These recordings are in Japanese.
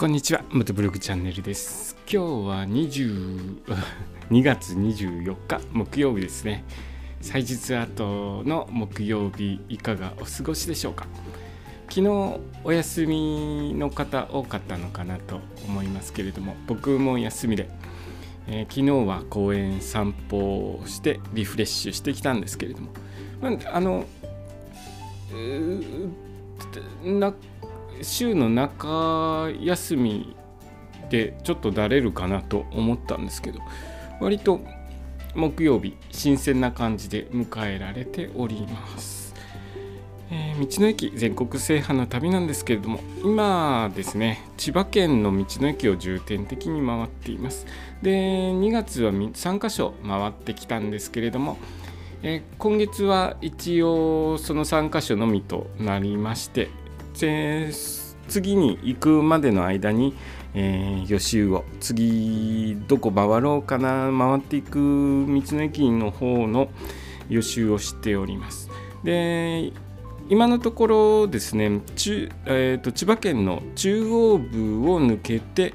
こんにちは、元ブログチャンネルです。今日は20 2 月24日木曜日ですね。祭日後の木曜日いかがお過ごしでしょうか？昨日お休みの方多かったのかなと思いますけれども、僕も休みで、えー、昨日は公園散歩をしてリフレッシュしてきたんですけれども、まあ、あのな週の中休みでちょっとだれるかなと思ったんですけど割と木曜日新鮮な感じで迎えられております、えー、道の駅全国制覇の旅なんですけれども今ですね千葉県の道の駅を重点的に回っています。で2月は3カ所回ってきたんですけれどもえ今月は一応その3カ所のみとなりましてで次に行くまでの間に、えー、予習を次どこ回ろうかな回っていく道の駅の方の予習をしております。で今のところですね、えーと、千葉県の中央部を抜けて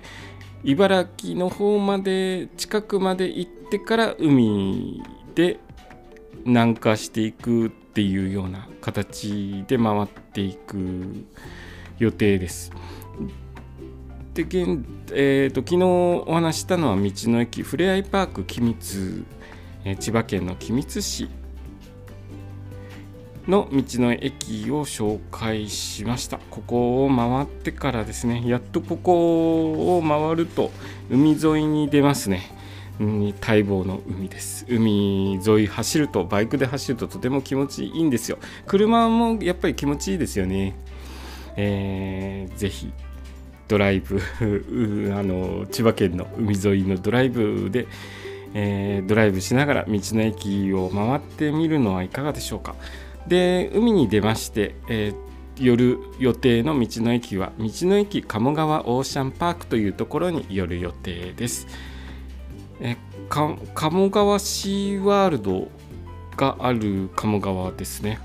茨城の方まで近くまで行ってから海で南下していくっていうような形で回ってていく予定です。で現、えーと、昨日お話したのは道の駅ふれあいパーク君津、えー、千葉県の君津市の道の駅を紹介しましたここを回ってからですねやっとここを回ると海沿いに出ますね待望の海です。海沿い走るとバイクで走るととても気持ちいいんですよ。車もやっぱり気持ちいいですよね。えー、ぜひドライブ あの千葉県の海沿いのドライブで、えー、ドライブしながら道の駅を回ってみるのはいかがでしょうか。で海に出まして、えー、夜予定の道の駅は道の駅鴨川オーシャンパークというところに寄る予定です。え鴨川シーワールドがある鴨川ですね、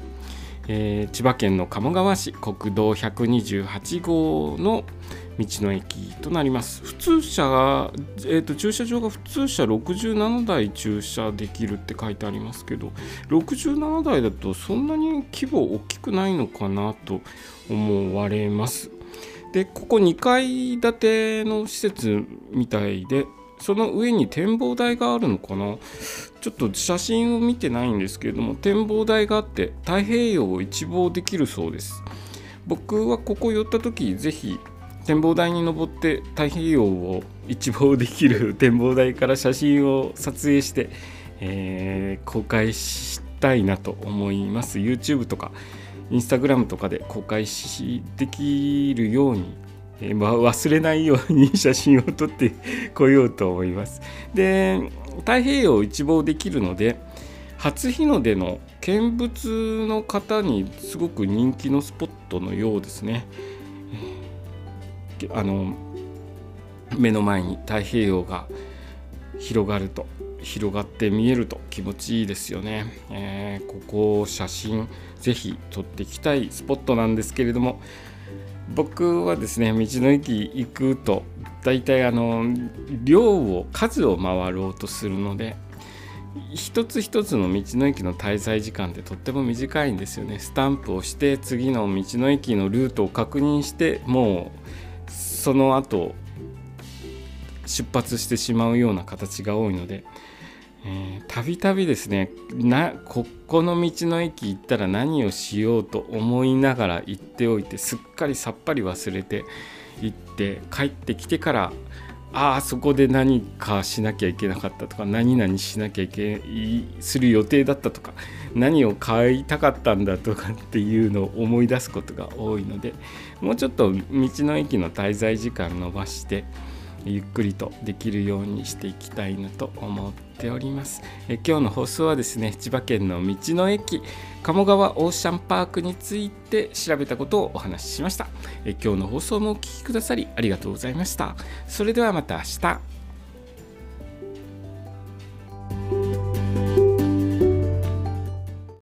えー、千葉県の鴨川市国道128号の道の駅となります。普通車が、えーと、駐車場が普通車67台駐車できるって書いてありますけど67台だとそんなに規模大きくないのかなと思われます。でここ2階建ての施設みたいでその上に展望台があるのかな？ちょっと写真を見てないんですけれども展望台があって太平洋を一望できるそうです。僕はここ寄った時ぜひ展望台に登って太平洋を一望できる 展望台から写真を撮影して、えー、公開したいなと思います。YouTube とか Instagram とかで公開できるようにえまあ、忘れないように写真を撮ってこようと思います。で太平洋を一望できるので初日の出の見物の方にすごく人気のスポットのようですね。あの目の前に太平洋が広がると広がって見えると気持ちいいですよね。えー、ここ写真ぜひ撮っていきたいスポットなんですけれども僕はですね道の駅行くと大体あの量を数を回ろうとするので一つ一つの道の駅の滞在時間ってとっても短いんですよね。スタンプをして次の道の駅のルートを確認してもうその後出発してしまうような形が多いのでたびたびですねなここの道の駅行ったら何をしようと思いながら行っておいてすっかりさっぱり忘れて行って帰ってきてからああそこで何かしなきゃいけなかったとか何々しなきゃいけする予定だったとか何を買いたかったんだとか っていうのを思い出すことが多いのでもうちょっと道の駅の滞在時間延ばしてゆっくりとできるようにしていきたいなと思っております。え今日の放送はですね千葉県の道の駅鴨川オーシャンパークについて調べたことをお話ししました。え今日の放送もお聴きくださりありがとうございました。それではまた明日。